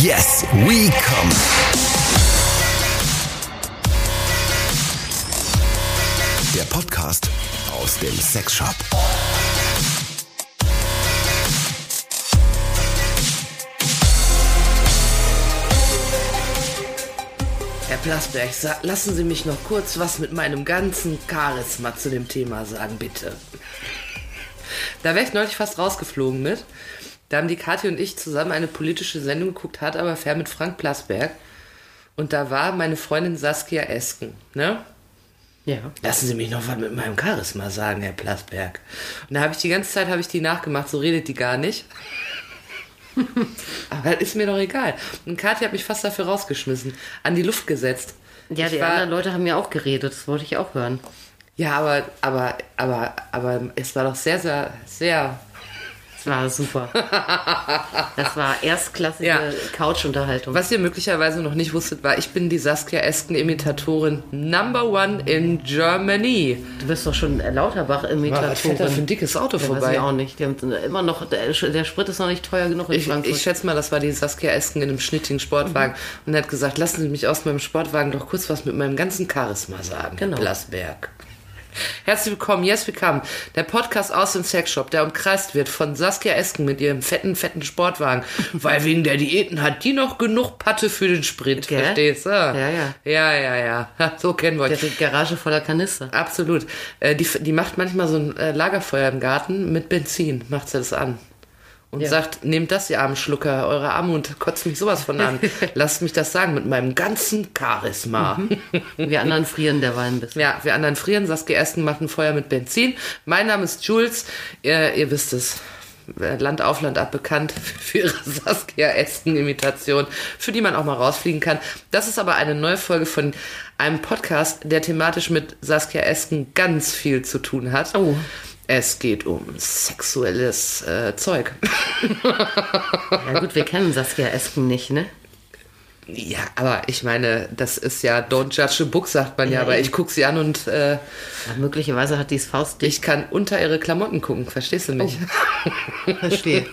Yes, we come. Der Podcast aus dem Sexshop. Herr Plasberg, lassen Sie mich noch kurz was mit meinem ganzen Charisma zu dem Thema sagen, bitte. Da wäre ich neulich fast rausgeflogen mit. Da haben die Kathi und ich zusammen eine politische Sendung geguckt, hat aber fair mit Frank Plasberg. Und da war meine Freundin Saskia Esken, ne? Ja. Lassen Sie mich noch was mit meinem Charisma sagen, Herr Plasberg. Und da habe ich die ganze Zeit habe ich die nachgemacht, so redet die gar nicht. Aber das ist mir doch egal. Und Kathi hat mich fast dafür rausgeschmissen, an die Luft gesetzt. Ja, Ich die war- anderen Leute haben ja auch geredet, das wollte ich auch hören. Ja, aber, aber, aber, aber es war doch sehr, sehr, sehr. Das war super. Das war erstklassige Ja. Couch-Unterhaltung. Was ihr möglicherweise noch nicht wusstet, war, ich bin die Saskia Esken-Imitatorin Number One in Germany. Du bist doch schon Was fährt da für ein Lauterbach-Imitatorin. dickes Auto Ja, weiß vorbei? ich auch nicht. Die haben immer noch, der, der Sprit ist noch nicht teuer genug in Ich, Frankfurt. ich schätze mal, das war die Saskia Esken in einem schnittigen Sportwagen. Und er hat gesagt, lassen Sie mich aus meinem Sportwagen doch kurz was mit meinem ganzen Charisma sagen, Genau. Blasberg. Herzlich willkommen, yes, willkommen. Der Podcast aus dem Sexshop, der umkreist wird von Saskia Esken mit ihrem fetten, fetten Sportwagen. Weil wegen der Diäten hat die noch genug Patte für den Sprint. Gell? Verstehst du? Ja, ja. Ja, ja, ja. So kennen wir euch. die Garage voller Kanister. Absolut. Äh, die, die macht manchmal so ein äh, Lagerfeuer im Garten mit Benzin, macht sie das an. Und Ja. sagt, nehmt das, ihr armen Schlucker, eure Armut kotzt mich sowas von an. Lasst mich das sagen mit meinem ganzen Charisma. Wir anderen frieren derweil ein bisschen. Ja, wir anderen frieren. Saskia Esken macht ein Feuer mit Benzin. Mein Name ist Jules. Ihr, ihr wisst es. Land auf Land ab bekannt für ihre Saskia Esken-Imitation, für die man auch mal rausfliegen kann. Das ist aber eine neue Folge von einem Podcast, der thematisch mit Saskia Esken ganz viel zu tun hat. Oh. Es geht um sexuelles äh, Zeug. Ja gut, wir kennen Saskia Esken nicht, ne? Ja, aber ich meine, das ist ja Don't judge a book, sagt man ja, Ja, aber ich gucke sie an und äh, Ja, möglicherweise hat die es faustdick. ich kann unter ihre Klamotten gucken, verstehst du mich? verstehe.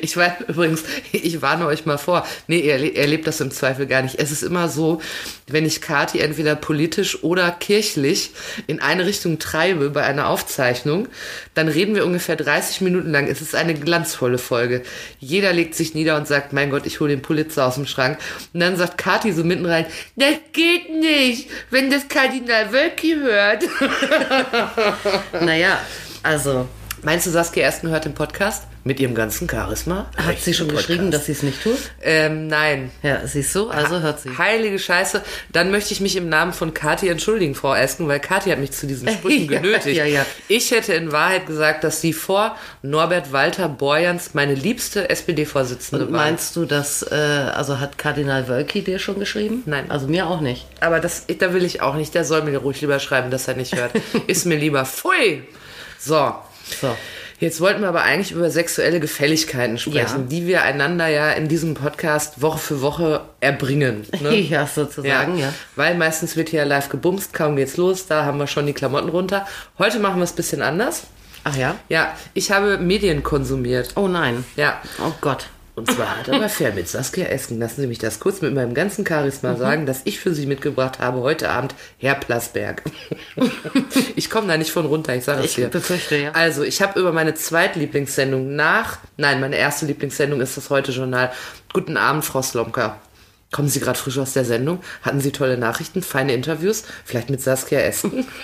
Ich weiß übrigens, ich warne euch mal vor. Nee, ihr erle- erlebt das im Zweifel gar nicht. Es ist immer so, wenn ich Kati entweder politisch oder kirchlich in eine Richtung treibe bei einer Aufzeichnung, dann reden wir ungefähr 30 Minuten lang. Es ist eine glanzvolle Folge. Jeder legt sich nieder und sagt, mein Gott, ich hole den Pulitzer aus dem Schrank. Und dann sagt Kati so mitten rein, das geht nicht, wenn das Kardinal Wölki hört. Naja, also, Meinst du, Saskia Ersten hört den Podcast? Mit ihrem ganzen Charisma? hat sie schon Podcast. geschrieben, dass sie es nicht tut? Ähm, nein. Ja, siehst du, also hört sie. Heilige Scheiße. Dann möchte ich mich im Namen von Kathi entschuldigen, Frau Esken, weil Kathi hat mich zu diesen Sprüchen Ja, genötigt. ja, ja. Ich hätte in Wahrheit gesagt, dass sie vor Norbert Walter Borjans meine liebste SPD-Vorsitzende war. meinst du, dass, äh, also hat Kardinal Wölki dir schon geschrieben? Nein. Also mir auch nicht. Aber das, da will ich auch nicht. Der soll mir ruhig lieber schreiben, dass er nicht hört. Ist mir lieber. Pfui! So. So. Jetzt wollten wir aber eigentlich über sexuelle Gefälligkeiten sprechen, Ja. die wir einander ja in diesem Podcast Woche für Woche erbringen. Ne? Ja, sozusagen, ja. Weil meistens wird hier live gebumst, kaum geht's los, da haben wir schon die Klamotten runter. Heute machen wir es ein bisschen anders. Ach ja? Ja, ich habe Medien konsumiert. Oh nein. Ja. Oh Gott. Und zwar halt aber fair mit Saskia Esken. Lassen Sie mich das kurz mit meinem ganzen Charisma Mhm. sagen, dass ich für Sie mitgebracht habe heute Abend Herr Plasberg. ich komme da nicht von runter, ich sage es Ich dir. befürchte, ja. Also, ich habe über meine Zweitlieblingssendung nach, nein, meine erste Lieblingssendung ist das Heute-Journal. Guten Abend, Frau Slomka. Kommen Sie gerade frisch aus der Sendung? Hatten Sie tolle Nachrichten, feine Interviews? Vielleicht mit Saskia Esken?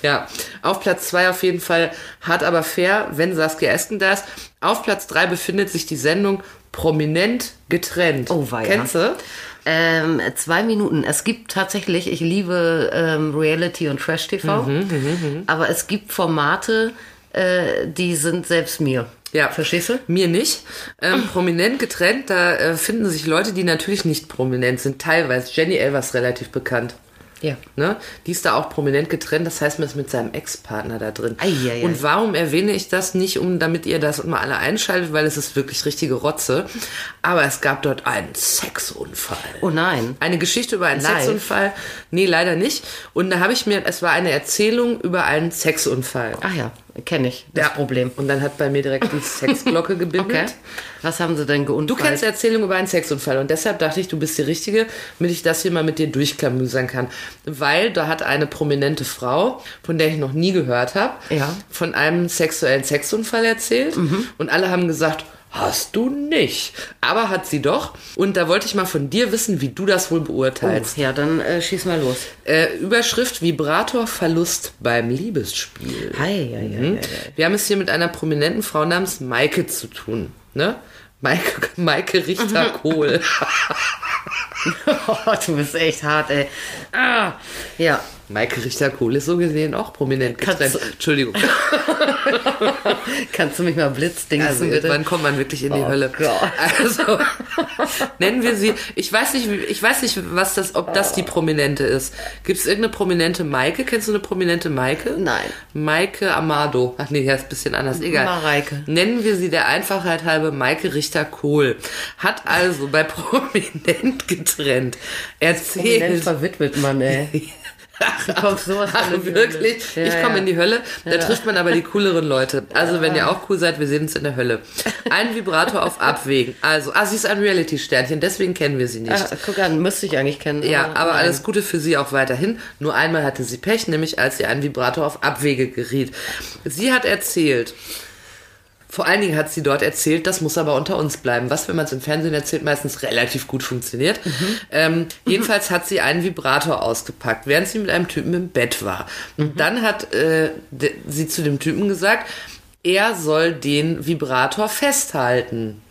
Ja, auf Platz zwei auf jeden Fall hart aber fair, wenn Saskia Esken da ist. Auf Platz drei befindet sich die Sendung Prominent getrennt. Oh, weia. Kennst du? Ähm, zwei Minuten. Es gibt tatsächlich, ich liebe ähm, Reality und Trash-TV, Mhm, aber es gibt Formate, äh, die sind selbst mir. Ja. Verstehst du? Mir nicht. Ähm, prominent getrennt, da äh, finden sich Leute, die natürlich nicht prominent sind. Teilweise. Jenny Elvers relativ bekannt. Ja. Ne? Die ist da auch prominent getrennt, das heißt, man ist mit seinem Ex-Partner da drin. Eieiei. Und warum erwähne ich das nicht, um damit ihr das mal alle einschaltet, weil es ist wirklich richtige Rotze. Aber es gab dort einen Sexunfall. Oh nein. Eine Geschichte über einen Live? Sexunfall. Nee, leider nicht. Und da habe ich mir, es war eine Erzählung über einen Sexunfall. Ach ja. Kenne ich, das Ja. Problem. Und dann hat bei mir direkt die Sexglocke gebimmelt. Okay. Was haben sie denn Du geunfallt? kennst Erzählungen über einen Sexunfall und deshalb dachte ich, du bist die Richtige, damit ich das hier mal mit dir durchklamüsern kann. Weil da hat eine prominente Frau, von der ich noch nie gehört habe, Ja. von einem sexuellen Sexunfall erzählt und alle haben gesagt, hast du nicht. Aber hat sie doch. Und da wollte ich mal von dir wissen, wie du das wohl beurteilst. Ja, dann äh, schieß mal los. Äh, Überschrift Vibratorverlust beim Liebesspiel. Hi, hi, hi, hi, Wir haben es hier mit einer prominenten Frau namens Maike zu tun. Ne? Maike, Maike Richter-Kohl. Oh, du bist echt hart, ey. Ah, ja. Maike Richter-Kohl ist so gesehen auch prominent Kannst getrennt. du- Entschuldigung. Kannst du mich mal blitzdingsen, Also bitte? irgendwann kommt man wirklich in die Oh Hölle. Gott. Also nennen wir sie. Ich weiß nicht, ich weiß nicht, was das, ob das die Prominente ist. Gibt es irgendeine prominente Maike? Kennst du eine prominente Maike? Nein. Maike Amado. Ach nee, das ist ein bisschen anders. Egal. Mareike. Nennen wir sie der Einfachheit halber Maike Richter-Kohl. Hat also bei Prominent getrennt. Prominent Erzählt. verwitwet, Mann, ey. Sowas Ach, in die wirklich? Hölle. ich Ja, komme ja. in die Hölle. Da trifft man aber die cooleren Leute. Also, wenn ihr auch cool seid, wir sehen uns in der Hölle. Ein Vibrator auf Abwägen. Also, ah, sie ist ein Reality-Sternchen, deswegen kennen wir sie nicht. Ah, guck an, müsste ich eigentlich kennen. Ja, aber nein. alles Gute für sie auch weiterhin. Nur einmal hatte sie Pech, nämlich als sie einen Vibrator auf Abwege geriet. Sie hat erzählt, vor allen Dingen hat sie dort erzählt, das muss aber unter uns bleiben, was, wenn man es im Fernsehen erzählt, meistens relativ gut funktioniert. Ähm, jedenfalls hat sie einen Vibrator ausgepackt, während sie mit einem Typen im Bett war. Und dann hat äh, sie zu dem Typen gesagt, er soll den Vibrator festhalten.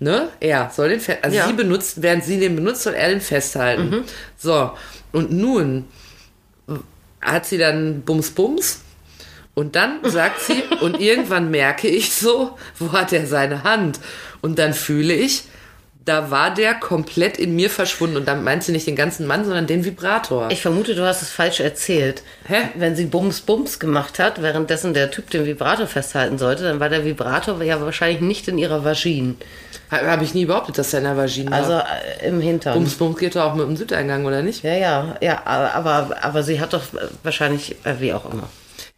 Ne? Er soll den festhalten. Also Ja. sie benutzt, während sie den benutzt, soll er den festhalten. So, und nun hat sie dann Bums Bums und dann sagt sie, und irgendwann merke ich so, wo hat er seine Hand? Und dann fühle ich, da war der komplett in mir verschwunden. Und dann meint sie nicht den ganzen Mann, sondern den Vibrator. Ich vermute, du hast es falsch erzählt. Hä? Wenn sie Bums Bums gemacht hat, währenddessen der Typ den Vibrator festhalten sollte, dann war der Vibrator ja wahrscheinlich nicht in ihrer Vagine. Habe ich nie behauptet, dass er in der Vagina Also war. äh, im Hintern. Bums Bums geht doch auch mit dem Südeingang, oder nicht? Ja, ja, ja, aber, aber sie hat doch wahrscheinlich, äh, wie auch immer.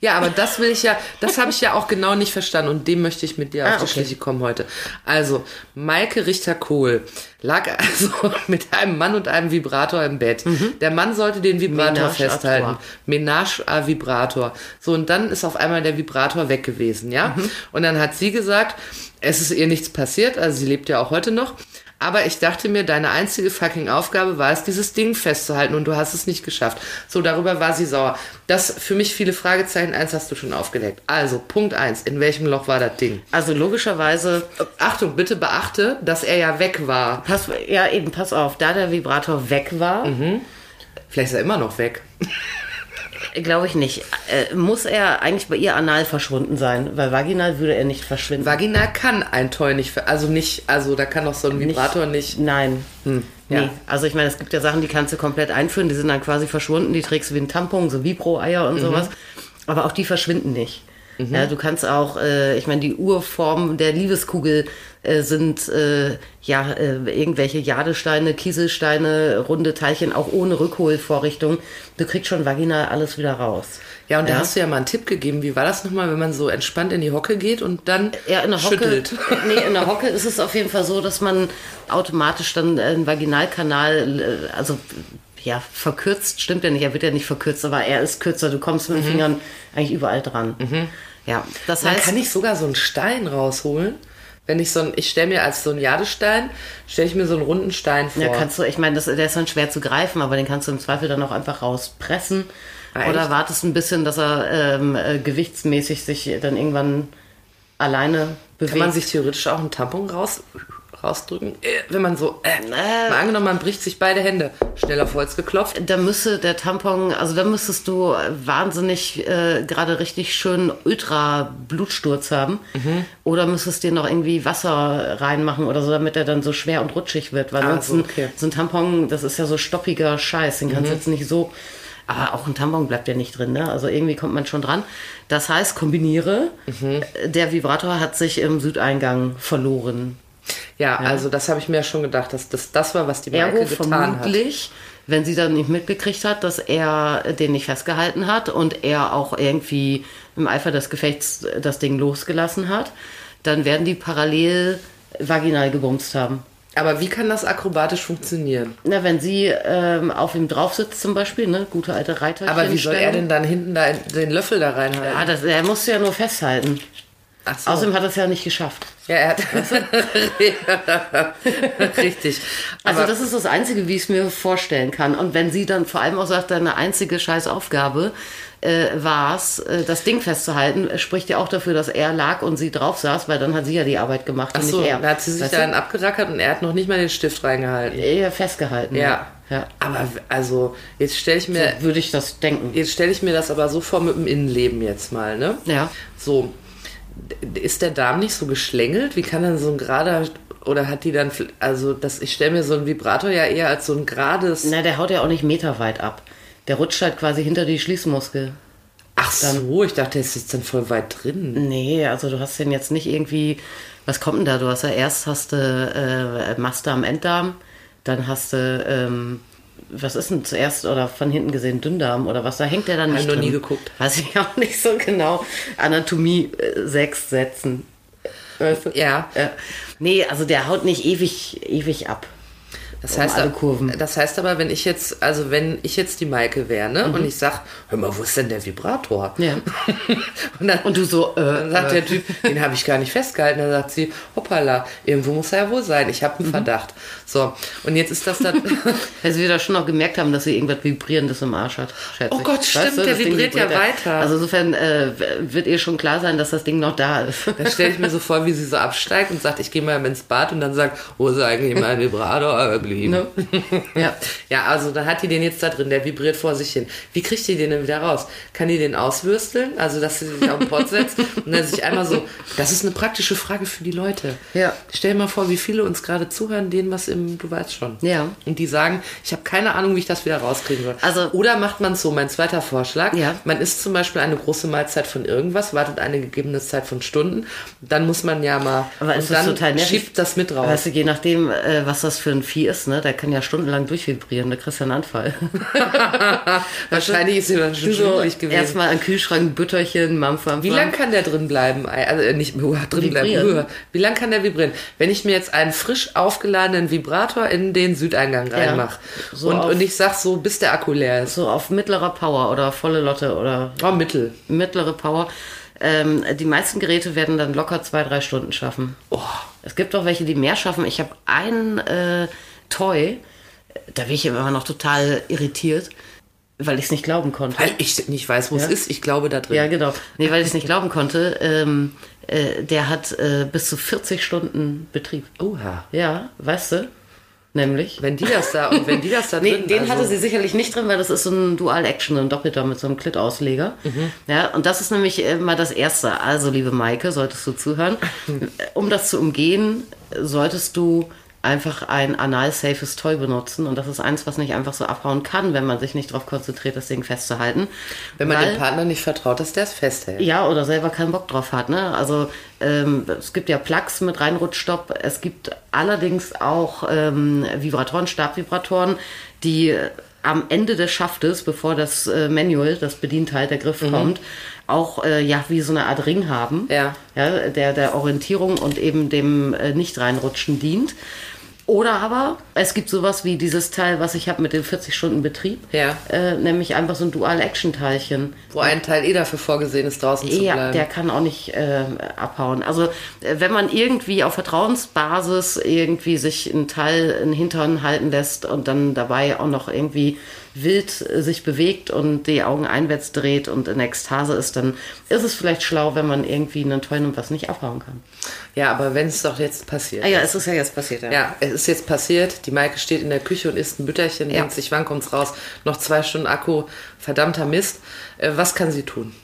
Ja, aber das will ich ja, das habe ich ja auch genau nicht verstanden und dem möchte ich mit dir Ah, auf die okay. Schliche kommen heute. Also, Maike Richter-Kohl lag also mit einem Mann und einem Vibrator im Bett. Der Mann sollte den Vibrator Mhm. Ménage à festhalten. trois. Ménage à Vibrator. So, und dann ist auf einmal der Vibrator weg gewesen, ja? Mhm. Und dann hat sie gesagt, es ist ihr nichts passiert, also sie lebt ja auch heute noch. Aber ich dachte mir, deine einzige fucking Aufgabe war es, dieses Ding festzuhalten und du hast es nicht geschafft. So, darüber war sie sauer. Das für mich viele Fragezeichen. Eins hast du schon aufgedeckt. Also, Punkt eins. In welchem Loch war das Ding? Also logischerweise, Achtung, bitte beachte, dass er ja weg war. pass, ja eben, pass auf, da der Vibrator weg war, Vielleicht ist er immer noch weg. Glaube ich nicht, äh, muss er eigentlich bei ihr anal verschwunden sein, weil vaginal würde er nicht verschwinden. Vagina kann ein Toy nicht, also nicht, also da kann doch so ein Vibrator nicht. Nein. ja. Nee. Also ich meine, es gibt ja Sachen, die kannst du komplett einführen, die sind dann quasi verschwunden, die trägst du wie ein Tampon, so Vibro-Eier und sowas. Aber auch die verschwinden nicht. Ja, du kannst auch, äh, ich meine, die Urform der Liebeskugel äh, sind äh, ja äh, irgendwelche Jadesteine, Kieselsteine, runde Teilchen, auch ohne Rückholvorrichtung. Du kriegst schon vaginal alles wieder raus. Ja, und da hast du ja mal einen Tipp gegeben. Wie war das nochmal, wenn man so entspannt in die Hocke geht und dann Ja, in der Hocke. schüttelt? Nee, in der Hocke ist es auf jeden Fall so, dass man automatisch dann einen Vaginalkanal, äh, also ja, verkürzt, stimmt ja nicht, er wird ja nicht verkürzt, aber er ist kürzer. Du kommst mit den Fingern eigentlich überall dran. Ja, das Dann heißt, kann ich sogar so einen Stein rausholen. Wenn ich so ein, ich stelle mir als so einen Jadestein, stelle ich mir so einen runden Stein vor. ja, kannst du, ich meine, das, der ist dann schwer zu greifen, aber den kannst du im Zweifel dann auch einfach rauspressen. Ah, echt? Oder wartest ein bisschen, dass er ähm, äh, gewichtsmäßig sich dann irgendwann alleine bewegt. Kann man sich theoretisch auch einen Tampon raus, rausdrücken? Äh, Wenn man so, äh, mal angenommen, man bricht sich beide Hände. Schnell auf Holz geklopft. Da müsste der Tampon, also da müsstest du wahnsinnig äh, gerade richtig schön ultra Blutsturz haben. Oder müsstest dir noch irgendwie Wasser reinmachen oder so, damit er dann so schwer und rutschig wird. Weil Ah, ansonsten, so, okay. so ein Tampon, das ist ja so stoppiger Scheiß, den kannst du jetzt nicht so. Aber auch ein Tampon bleibt ja nicht drin, ne? Also irgendwie kommt man schon dran. Das heißt, kombiniere. Der Vibrator hat sich im Südeingang verloren. Ja, also das habe ich mir ja schon gedacht, dass das das war, was die Maike Ergo getan hat. vermutlich wenn sie dann nicht mitgekriegt hat, dass er den nicht festgehalten hat und er auch irgendwie im Eifer des Gefechts das Ding losgelassen hat, dann werden die parallel vaginal gebumst haben. Aber wie kann das akrobatisch funktionieren? Na, wenn sie ähm, auf ihm drauf sitzt zum Beispiel, ne, gute alte Reiter. Aber wie soll er denn dann hinten da den Löffel da reinhalten? Ja, das, er musste ja nur festhalten. So. Außerdem hat er es ja nicht geschafft. ja, er hat. Richtig. Also das ist das Einzige, wie ich es mir vorstellen kann. Und wenn sie dann vor allem auch sagt, deine einzige scheiß Aufgabe äh, war es, äh, das Ding festzuhalten, spricht ja auch dafür, dass er lag und sie drauf saß, weil dann hat sie ja die Arbeit gemacht Ach und so, nicht er. da hat sie sich Weißt du? dann abgerackert und er hat noch nicht mal den Stift reingehalten. eher festgehalten. Ja. ja. Aber also, jetzt stelle ich mir, So würde ich das denken. jetzt stelle ich mir das aber so vor mit dem Innenleben jetzt mal, ne? Ja. So, ist der Darm nicht so geschlängelt? Wie kann dann so ein gerader oder hat die dann, also das, ich stelle mir so einen Vibrator ja eher als so ein gerades. Na, der haut ja auch nicht meterweit ab. Der rutscht halt quasi hinter die Schließmuskel. Ach so, ich dachte, der ist jetzt dann voll weit drin. Nee, also du hast den jetzt nicht irgendwie. Was kommt denn da? Du hast ja erst hast du äh, Master am Enddarm, dann hast du, ähm, was ist denn zuerst oder von hinten gesehen Dünndarm oder was? Da hängt der dann nicht ich noch drin. nie geguckt. Weiß ich auch nicht so genau. Anatomie äh, sechs Sätzen. Weißt du? Ja. Ja. Nee, also der haut nicht ewig, ewig ab. Das Um heißt, alle Kurven. das heißt aber, wenn ich jetzt, also wenn ich jetzt die Maike wäre, ne, und ich sag, hör mal, wo ist denn der Vibrator? Mhm. Ja. und dann, Und du so, äh, dann sagt äh. der Typ, den habe ich gar nicht festgehalten. Dann sagt sie, hoppala, irgendwo muss er ja wohl sein. Ich habe einen Mhm. Verdacht. So, und jetzt ist das dann. Weil sie da schon noch gemerkt haben, dass sie irgendwas Vibrierendes im Arsch hat. schätze Oh ich. Gott, stimmt, der das Ding vibriert ja weiter. Also insofern äh, wird ihr schon klar sein, dass das Ding noch da ist. Da stelle ich mir so vor, wie sie so absteigt und sagt, ich gehe mal ins Bad und dann sagt, wo ist eigentlich mein Vibrator geblieben? Ne? ja. Ja, also dann hat die den jetzt da drin, der vibriert vor sich hin. Wie kriegt die den denn wieder raus? Kann die den auswürsteln? Also, dass sie sich auf den Pott setzt und dann sich einmal so. Das ist eine praktische Frage für die Leute. Ja. Stell dir mal vor, wie viele uns gerade zuhören, denen was im, du weißt schon. Ja. Und die sagen, ich habe keine Ahnung, wie ich das wieder rauskriegen soll. Also- Oder macht man es so, mein zweiter Vorschlag. Ja. Man isst zum Beispiel eine große Mahlzeit von irgendwas, wartet eine gegebene Zeit von Stunden. Dann muss man ja mal. Aber und dann total nervig? schiebt das mit raus. Weißt du, je nachdem, äh, was das für ein Vieh ist, ne, der kann ja stundenlang durchvibrieren, da kriegst du einen Anfall. Wahrscheinlich ist sie dann schon so gewesen. erstmal an Kühlschrank, Bütterchen, Mampfer. Wie lang kann der drin bleiben? Also äh, nicht uh, drin bleiben. Vibrieren. Uh, wie lang kann der vibrieren? Wenn ich mir jetzt einen frisch aufgeladenen Vibrator in den Südeingang reinmache So und, auf- und ich sag so, bis der Akku leer ist. So auf mittlerer Power oder volle Lotte oder Oh, Mittel. mittlere Power. Ähm, die meisten Geräte werden dann locker zwei, drei Stunden schaffen. Oh. Es gibt auch welche, die mehr schaffen. Ich habe einen äh, Toy, da bin ich immer noch total irritiert, weil ich es nicht glauben konnte. Weil ich nicht weiß, wo Ja? es ist. Ich glaube da drin. Ja, genau. Nee, weil ich es nicht glauben konnte. Ähm, äh, der hat äh, bis zu 40 Stunden Betrieb. Oha. Ja, weißt du? Nämlich. Wenn die das da und wenn die das da Nee, drin den also, hatte sie sicherlich nicht drin, weil das ist so ein Dual-Action, ein Doppelter mit so einem Klit-Ausleger. Ja, und das ist nämlich mal das Erste. Also, liebe Maike, solltest du zuhören. um das zu umgehen, solltest du einfach ein anal-safes Toy benutzen. Und das ist eins, was nicht einfach so abhauen kann, wenn man sich nicht darauf konzentriert, das Ding festzuhalten. Wenn man Weil- dem Partner nicht vertraut, dass der es festhält. ja, oder selber keinen Bock drauf hat. Ne? Also ähm, es gibt ja Plugs mit Reinrutschstopp. Es gibt allerdings auch ähm, Vibratoren, Stabvibratoren, die äh, am Ende des Schaftes, bevor das äh, Manual, das Bedienteil, der Griff kommt, auch äh, ja wie so eine Art Ring haben, Ja. Ja, der der Orientierung und eben dem äh, Nicht-Reinrutschen dient. Oder aber es gibt sowas wie dieses Teil, was ich habe mit dem 40 Stunden Betrieb, Ja. äh, nämlich einfach so ein Dual-Action-Teilchen. Wo ein Teil eh dafür vorgesehen ist, draußen zu Ja, bleiben. der kann auch nicht äh, abhauen. Also äh, wenn man irgendwie auf Vertrauensbasis irgendwie sich einen Teil in den Hintern halten lässt und dann dabei auch noch irgendwie wild äh, sich bewegt und die Augen einwärts dreht und in Ekstase ist, dann ist es vielleicht schlau, wenn man irgendwie einen Toy nimmt, was nicht abhauen kann. ja, aber wenn es doch jetzt passiert. Ah ja, es ist ja jetzt passiert, ja. Ja, es ist jetzt passiert. Die Maike steht in der Küche und isst ein Bütterchen, Ja. denkt sich, wann kommt's raus? Noch zwei Stunden Akku, verdammter Mist. Äh, was kann sie tun?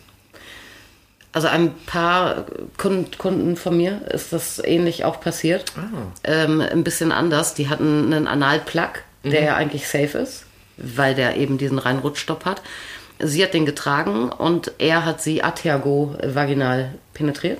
Also ein paar Kunden, von mir ist das ähnlich auch passiert. Ähm, ein bisschen anders. Die hatten einen Analplug, der ja eigentlich safe ist, weil der eben diesen Reinrutschstopp hat. Sie hat den getragen und er hat sie atergo vaginal penetriert.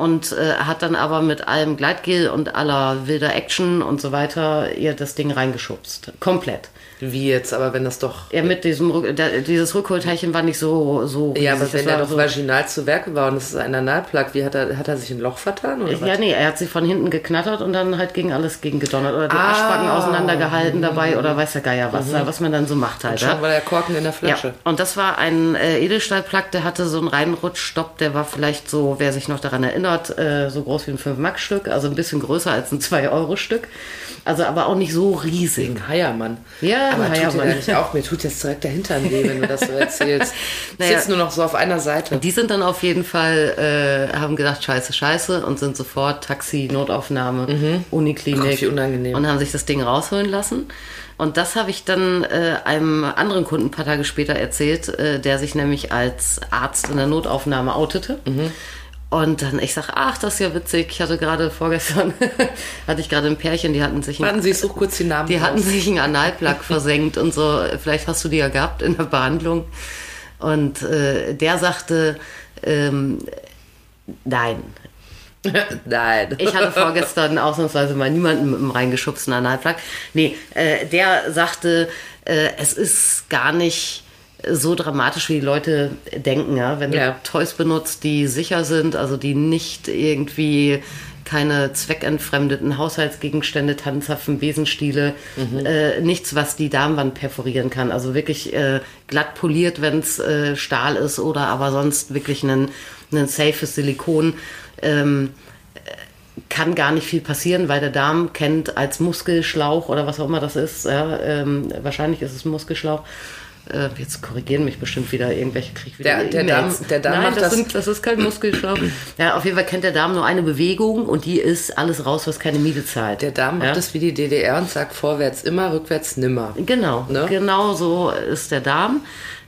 Und äh, hat dann aber mit allem Gleitgel und aller wilder Action und so weiter ihr das Ding reingeschubst. Komplett. Wie jetzt, aber wenn das doch. Ja, mit diesem Rück da, dieses Rückholteilchen war nicht so so. Ja, aber wenn er doch so, vaginal zu Werke war und es ist ein Analplug, wie hat er, hat er sich ein Loch vertan? Oder Ja, was? nee, er hat sie von hinten geknattert und dann halt gegen alles gegen gedonnert oder die Ah. Arschbacken auseinandergehalten dabei oder weiß der Geier was, was man dann so macht halt. Schon ja. war der Korken in der Flasche. Ja, und das war ein äh, Edelstahlplug, der hatte so einen Reinrutschstopp, der war vielleicht so, wer sich noch daran erinnert, äh, so groß wie ein 5-Mark-Stück, also ein bisschen größer als ein 2-Euro-Stück. Also aber auch nicht so riesig. Ein Heiermann. Ja, aber ein tut dir nicht auch, mir tut jetzt direkt der Hintern weh, wenn du das so erzählst. Naja. sitze nur noch so auf einer Seite. Die sind dann auf jeden Fall, äh, haben gedacht, scheiße, scheiße und sind sofort Taxi, Notaufnahme, Uniklinik Gott, wie unangenehm. und haben sich das Ding rausholen lassen. Und das habe ich dann äh, einem anderen Kunden ein paar Tage später erzählt, äh, der sich nämlich als Arzt in der Notaufnahme outete. Und dann, ich sag, ach, das ist ja witzig. Ich hatte gerade vorgestern, hatte ich gerade ein Pärchen, die hatten sich Warten Sie, ich suche kurz die Namen die hatten raus. sich einen Analplug versenkt und so. Vielleicht hast du die ja gehabt in der Behandlung. Und äh, der sagte, ähm, nein. Nein. Ich hatte vorgestern ausnahmsweise mal niemanden mit einem reingeschubsten Analplug. Nee, äh, der sagte, äh, es ist gar nicht so dramatisch, wie die Leute denken. Ja? Wenn du Ja. Toys benutzt, die sicher sind, also die nicht irgendwie keine zweckentfremdeten Haushaltsgegenstände, Tanzhaften, Besenstiele, äh, nichts, was die Darmwand perforieren kann. Also wirklich äh, glatt poliert, wenn es äh, Stahl ist oder aber sonst wirklich ein, ein safes Silikon. Ähm, kann gar nicht viel passieren, weil der Darm kennt als Muskelschlauch oder was auch immer das ist. Ja, ähm, wahrscheinlich ist es ein Muskelschlauch. Äh, jetzt korrigieren mich bestimmt wieder irgendwelche Krieg wieder. Der- der. Darm- der Darm Nein, macht das, das- sind, das ist kein Muskelschlauch. ja, auf jeden Fall kennt der Darm nur eine Bewegung und die ist alles raus, was keine Miete zahlt. Der Darm macht ja? das wie die DDR und sagt vorwärts immer, rückwärts nimmer. Genau, Ne? genau so ist der Darm.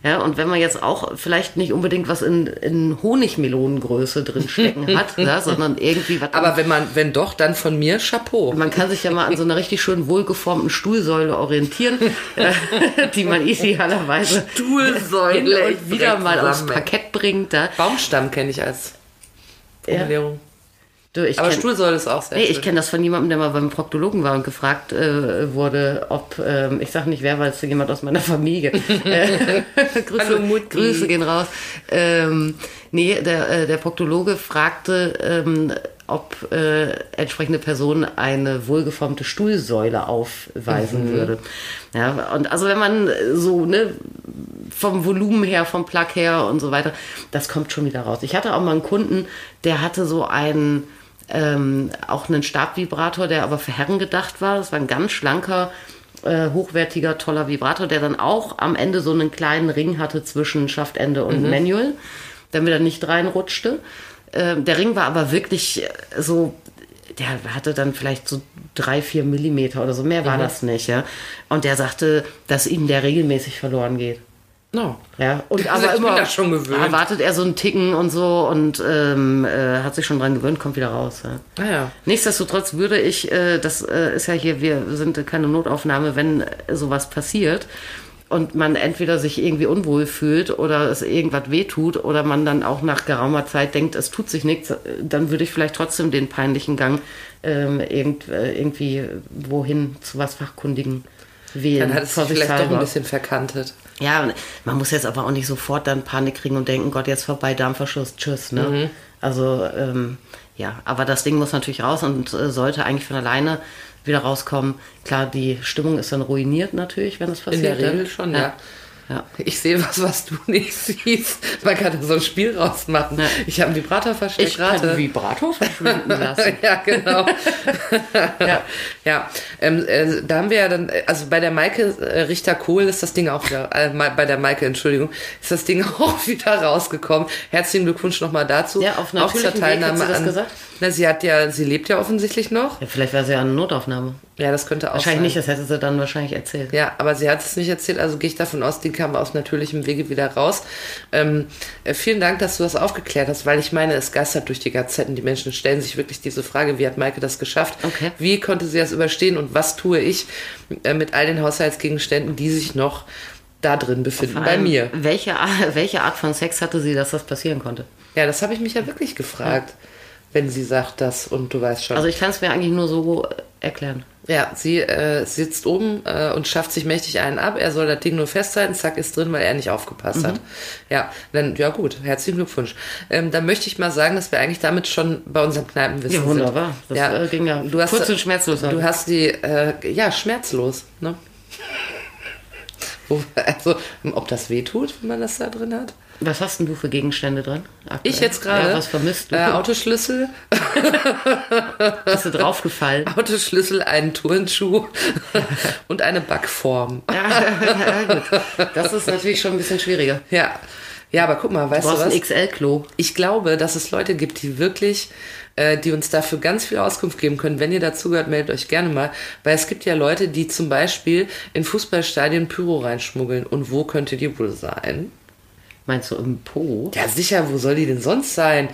Ja, und wenn man jetzt auch vielleicht nicht unbedingt was in, in Honigmelonengröße drin stecken hat, ja, sondern irgendwie was Aber wenn man, wenn doch, dann von mir Chapeau. Man kann sich ja mal an so einer richtig schön wohlgeformten Stuhlsäule orientieren, äh, die man idealerweise Stuhlsäule, wieder mal aufs. Parkett bringt. Da. Baumstamm kenne ich als Formulierung. Du, ich Aber kenn- Stuhlsäule ist auch sehr Nee, ich kenne das von jemandem, der mal beim Proktologen war und gefragt äh, wurde, ob, ähm, ich sag nicht wer, weil es jemand aus meiner Familie. äh, Grüße, Hallo Mutti. Grüße gehen raus. Ähm, nee, der, äh, der Proktologe fragte, ähm, ob äh, entsprechende Person eine wohlgeformte Stuhlsäule aufweisen würde. Ja, und also wenn man so, ne, vom Volumen her, vom Plug her und so weiter, das kommt schon wieder raus. Ich hatte auch mal einen Kunden, der hatte so einen, ähm, auch einen Stabvibrator, der aber für Herren gedacht war. Das war ein ganz schlanker, äh, hochwertiger, toller Vibrator, der dann auch am Ende so einen kleinen Ring hatte zwischen Schaftende und Manual, damit er nicht reinrutschte. Ähm, der Ring war aber wirklich äh, so, der hatte dann vielleicht so drei, vier Millimeter oder so, mehr war das nicht, ja. Und der sagte, dass ihm der regelmäßig verloren geht. No. Ja, und Also aber ich bin immer da schon gewöhnt. erwartet er so einen Ticken und so und ähm, äh, hat sich schon dran gewöhnt, kommt wieder raus. Ja. Ah ja. Nichtsdestotrotz würde ich, äh, das äh, ist ja hier, wir sind keine Notaufnahme, wenn äh, sowas passiert und man entweder sich irgendwie unwohl fühlt oder es irgendwas wehtut oder man dann auch nach geraumer Zeit denkt, es tut sich nichts, dann würde ich vielleicht trotzdem den peinlichen Gang ähm, irgend, äh, irgendwie wohin zu was Fachkundigen wählen. Dann hat es sich vielleicht doch ein bisschen verkantet. Ja, man muss jetzt aber auch nicht sofort dann Panik kriegen und denken, Gott, jetzt vorbei, Darmverschluss, tschüss. Ne? Mhm. Also, ähm, ja, aber das Ding muss natürlich raus und äh, sollte eigentlich von alleine wieder rauskommen. Klar, die Stimmung ist dann ruiniert natürlich, wenn das In passiert. der ne? Regel schon, ja. ja. Ich sehe was, was du nicht siehst. Man kann da so ein Spiel rausmachen. Ja. Ich habe einen Vibrator versteckt Ich kann gerade. den Vibrator verschwinden lassen. ja, genau. Ja. ja, ähm, äh, da haben wir ja dann, äh, also bei der Maike äh, Richter-Kohl ist das Ding auch wieder, äh, bei der Maike, Entschuldigung, ist das Ding auch wieder rausgekommen. Herzlichen Glückwunsch nochmal dazu. Ja, auf Auch zur natürlichem Weg, hat sie das gesagt? Na, sie hat ja, sie lebt ja offensichtlich noch. ja, vielleicht wäre sie ja eine Notaufnahme. Ja, das könnte auch Wahrscheinlich sein. nicht, das hätte sie dann wahrscheinlich erzählt. Ja, aber sie hat es nicht erzählt, also gehe ich davon aus, die kam aus natürlichem Wege wieder raus. Ähm, äh, vielen Dank, dass du das aufgeklärt hast, weil ich meine, es geistert durch die Gazetten. Die Menschen stellen sich wirklich diese Frage, wie hat Maike das geschafft? Okay. Wie konnte sie das überstehen und was tue ich äh, mit all den Haushaltsgegenständen, die sich noch da drin befinden Vor bei allem, mir? Welche, welche Art von Sex hatte sie, dass das passieren konnte? Ja, das habe ich mich ja wirklich gefragt. Wenn sie sagt das und du weißt schon. Also ich kann es mir eigentlich nur so äh, erklären. ja, sie äh, sitzt oben äh, und schafft sich mächtig einen ab. Er soll das Ding nur festhalten, zack, ist drin, weil er nicht aufgepasst hat. Ja, dann, ja gut, herzlichen Glückwunsch. Ähm, dann möchte ich mal sagen, dass wir eigentlich damit schon bei unserem Kneipenwissen Ja, wunderbar. sind. Das, äh, ging ja du hast, kurz und schmerzlos. Du hast die, äh, ja, schmerzlos, ne? Also, ob das weh tut, wenn man das da drin hat? Was hast denn du für Gegenstände drin? aktuell? Ich jetzt gerade. Ja, was vermisst du? Äh, Autoschlüssel, Bist du draufgefallen? Autoschlüssel, einen Turnschuh und eine Backform. ja, gut. Das ist natürlich schon ein bisschen schwieriger. Ja. Ja, aber guck mal, weißt Du du was? ein XL-Klo. Ich glaube, dass es Leute gibt, die wirklich, äh, die uns dafür ganz viel Auskunft geben können. Wenn ihr dazugehört, meldet euch gerne mal. Weil es gibt ja Leute, die zum Beispiel in Fußballstadien Pyro reinschmuggeln. Und wo könnte die wohl sein? Meinst du im Po? Ja, sicher, wo soll die denn sonst sein?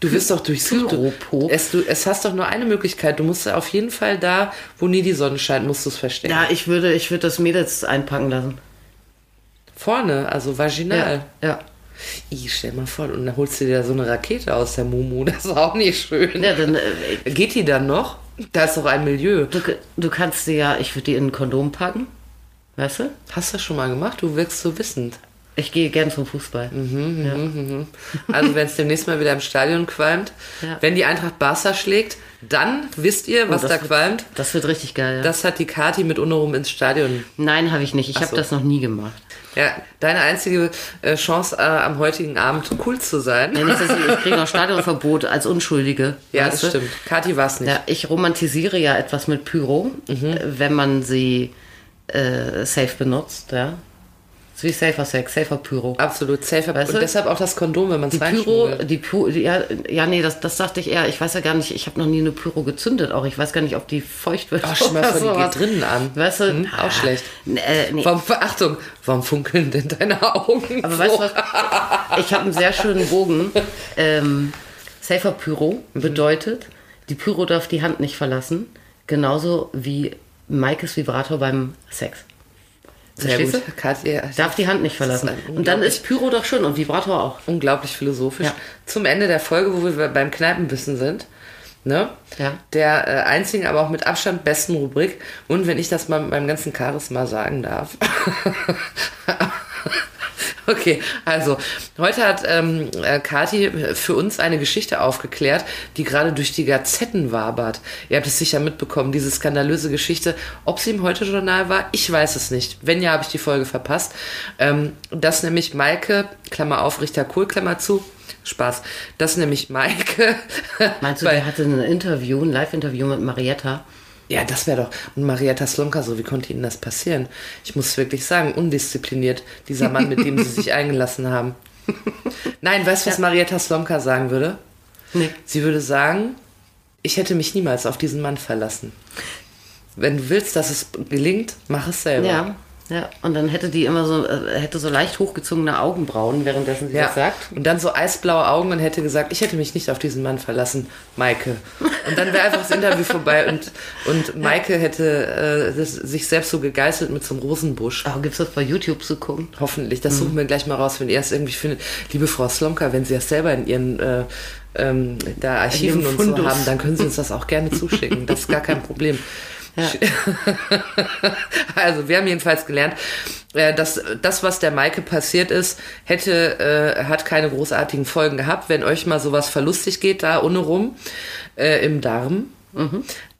Du wirst doch durchsucht. Pyropo. Es, du, es hast doch nur eine Möglichkeit. Du musst auf jeden Fall da, wo nie die Sonne scheint, musst du es verstecken. Ja, ich würde, ich würde das Mädels einpacken lassen. Vorne, also vaginal. ja. Ich stell mal vor, und dann holst du dir so eine Rakete aus der Mumu. Das ist auch nicht schön. Ja, dann, äh, Geht die dann noch? Da ist doch ein Milieu. du, du kannst dir ja, ich würde die in ein Kondom packen. Weißt du? Hast du das schon mal gemacht? Du wirkst so wissend. Ich gehe gern zum Fußball. Also wenn es demnächst mal wieder im Stadion qualmt, Ja. wenn die Eintracht Barca schlägt, dann wisst ihr, was Oh, da wird- qualmt. Das wird richtig geil. Ja. Das hat die Kati mit Unerum ins Stadion. Nein, habe ich nicht. Ich habe so. das noch nie gemacht. Ja, deine einzige äh, Chance äh, am heutigen Abend cool zu sein. Ja, nicht, ich, ich kriege noch Stadionverbot als Unschuldige. Ja, das du? stimmt. Kati war es nicht. Ja, ich romantisiere ja etwas mit Pyro, Mhm. wenn man sie äh, safe benutzt. Ja. Ist wie Safer Sex, Safer Pyro. Absolut safe. Weißt Und du? deshalb auch das Kondom, wenn man es Die Pyro, die Pyro, ja, ja, nee, das, das dachte ich eher. Ich weiß ja gar nicht, ich habe noch nie eine Pyro gezündet. Auch ich weiß gar nicht, ob die feucht wird. Ach, stell mal die geht drinnen an. Weißt du? Hm, auch schlecht. Äh, nee. Warum, Achtung, warum funkeln denn deine Augen? Aber so? weißt du was? Ich habe einen sehr schönen Bogen. Ähm, Safer Pyro Mhm. bedeutet, die Pyro darf die Hand nicht verlassen. Genauso wie Maikes Vibrator beim Sex. Sehr Verstehst gut. Katja, Darf die Hand nicht verlassen. Und dann ist Pyro doch schön und Vibrator auch. unglaublich philosophisch. Ja. Zum Ende der Folge, wo wir beim Kneipenwissen sind. Ne? Ja. Der äh, einzigen, aber auch mit Abstand besten Rubrik. Und wenn ich das mal mit meinem ganzen Charisma sagen darf. Okay, also heute hat ähm, äh, Kati für uns eine Geschichte aufgeklärt, die gerade durch die Gazetten wabert. Ihr habt es sicher mitbekommen, diese skandalöse Geschichte. Ob sie im Heute-Journal war, ich weiß es nicht. Wenn ja, habe ich die Folge verpasst. Ähm, dass nämlich Maike, Klammer auf, Richter Kohl, Klammer zu, Spaß, dass nämlich Maike... Meinst du, bei- der hatte ein Interview, ein Live-Interview mit Marietta? Ja, das wäre doch. Und Marietta Slomka, so wie konnte Ihnen das passieren? Ich muss wirklich sagen, undiszipliniert, dieser Mann, mit dem Sie sich eingelassen haben. Nein, weißt du, was Marietta Slomka sagen würde? Nee. Sie würde sagen, ich hätte mich niemals auf diesen Mann verlassen. Wenn du willst, dass es gelingt, mach es selber. Ja, ja. Und dann hätte die immer so, äh, hätte so leicht hochgezogene Augenbrauen, währenddessen sie Ja. das sagt. Und dann so eisblaue Augen und hätte gesagt, ich hätte mich nicht auf diesen Mann verlassen, Maike. Und dann wäre einfach das Interview vorbei und, und Maike hätte äh, das, sich selbst so gegeißelt mit so einem Rosenbusch. Oh, gibt's das bei YouTube zu gucken? Hoffentlich. Das suchen wir gleich mal raus, wenn ihr es irgendwie findet. Liebe Frau Slomka, wenn Sie das selber in Ihren äh, ähm, da Archiven und so haben, dann können Sie uns das auch gerne zuschicken. Das ist gar kein Problem. also wir haben jedenfalls gelernt, äh, dass das, was der Maike passiert ist, hätte, äh, hat keine großartigen Folgen gehabt. Wenn euch mal sowas verlustig geht, da ohne rum, äh, im Darm,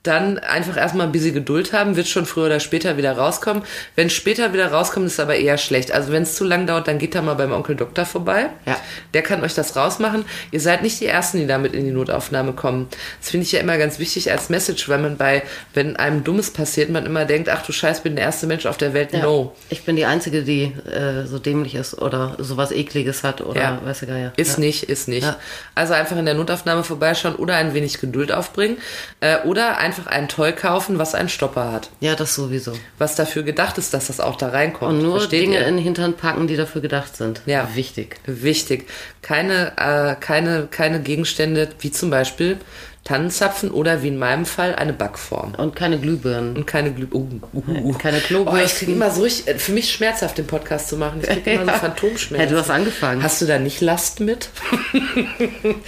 dann einfach erstmal ein bisschen Geduld haben, wird schon früher oder später wieder rauskommen. Wenn später wieder rauskommt, ist es aber eher schlecht. Also wenn es zu lang dauert, dann geht da mal beim Onkel Doktor vorbei. Ja. Der kann euch das rausmachen. Ihr seid nicht die Ersten, die damit in die Notaufnahme kommen. Das finde ich ja immer ganz wichtig als Message, weil man bei, wenn einem Dummes passiert, man immer denkt, ach du Scheiß, bin der erste Mensch auf der Welt. Ja. No. Ich bin die Einzige, die äh, so dämlich ist oder sowas Ekliges hat oder Ja. weiß der Geier. Ist ja. nicht, ist nicht. Also einfach in der Notaufnahme vorbeischauen oder ein wenig Geduld aufbringen äh, oder einfach ein Toy kaufen, was einen Stopper hat. Ja, das sowieso. Was dafür gedacht ist, dass das auch da reinkommt. Und nur Versteht Dinge ihr? in den Hintern packen, die dafür gedacht sind. Ja. Wichtig. Wichtig. Keine, äh, keine, keine Gegenstände, wie zum Beispiel Tannenzapfen oder wie in meinem Fall eine Backform. Und keine Glühbirnen. Und keine Glüh... Uh, uh, uh. Keine Oh, ich Klobürsten. kriege immer so richtig, für mich schmerzhaft, den Podcast zu machen. Ich kriege immer so Ja. Phantomschmerzen. Ja, du hast angefangen. Hast du da nicht Last mit?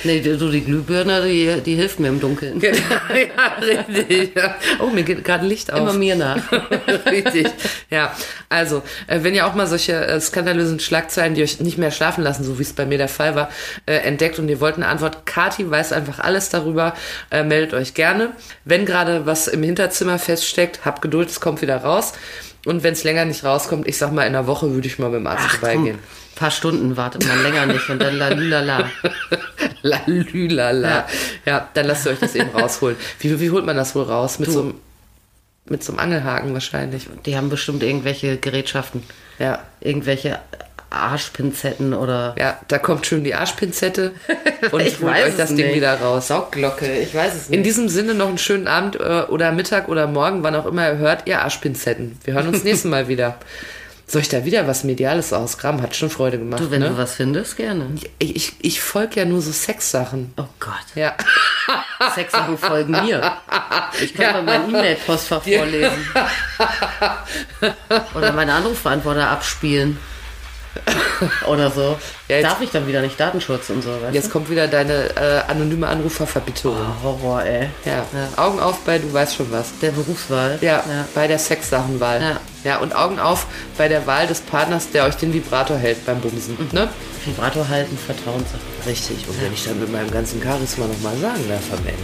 Nee, du, die Glühbirne, die, die hilft mir im Dunkeln. ja, richtig. Ja. Oh, mir geht gerade Licht auf. Immer mir nach. Richtig. Ja, also, äh, wenn ihr auch mal solche äh, skandalösen Schlagzeilen, die euch nicht mehr schlafen lassen, so wie es bei mir der Fall war, äh, entdeckt und ihr wollt eine Antwort, Kati weiß einfach alles darüber, äh, meldet euch gerne. Wenn gerade was im Hinterzimmer feststeckt, habt Geduld, es kommt wieder raus. Und wenn es länger nicht rauskommt, ich sag mal, in einer Woche würde ich mal mit dem Arzt Ach, vorbeigehen. paar Stunden wartet man länger nicht und dann lalülala. Lalülala. Ja. Ja. dann lasst ihr euch das eben rausholen. Wie, wie holt man das wohl raus? Mit so einem mit so einem Angelhaken wahrscheinlich. Die haben bestimmt irgendwelche Gerätschaften. Ja. Irgendwelche Arschpinzetten oder. Ja, da kommt schön die Arschpinzette und Ich holt euch das Ding nicht. wieder raus. Saugglocke, ich weiß es In diesem Sinne noch einen schönen Abend äh, oder Mittag oder Morgen, wann auch immer ihr hört, ihr Arschpinzetten. Wir hören uns nächstes Mal wieder. Soll ich da wieder was Mediales ausgraben? Hat schon Freude gemacht. Du, wenn ne? du was findest, gerne. ich ich, ich folge ja nur so Sexsachen. Oh Gott. Ja. Sexsachen folgen mir. Ich kann mal mein E-Mail-Postfach vorlesen. Oder meine Anrufbeantworter abspielen. Oder so. Ja, jetzt- Darf ich dann wieder nicht Datenschutz und so, weißt Jetzt kommt wieder deine äh, anonyme Anruferverbitterung. du? Horror, ey. Ja. Augen auf bei du weißt schon was. Der Berufswahl. Ja, ja. bei der Sexsachenwahl. Ja. ja, und Augen auf bei der Wahl des Partners, der euch den Vibrator hält beim Bumsen. Ne? Vibrator halten, Vertrauenssache. Richtig. Und wenn ich dann mit meinem ganzen Charisma nochmal sagen darf am Ende.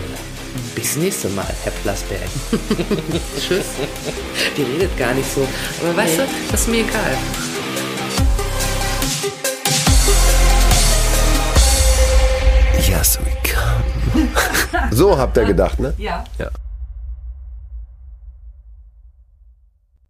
Bis nächste Mal, Herr Plasberg. Tschüss. Die redet gar nicht so. Aber weißt Nee. du, das ist mir egal. Yes, we come. So habt ihr gedacht, ne? Ja. Ja.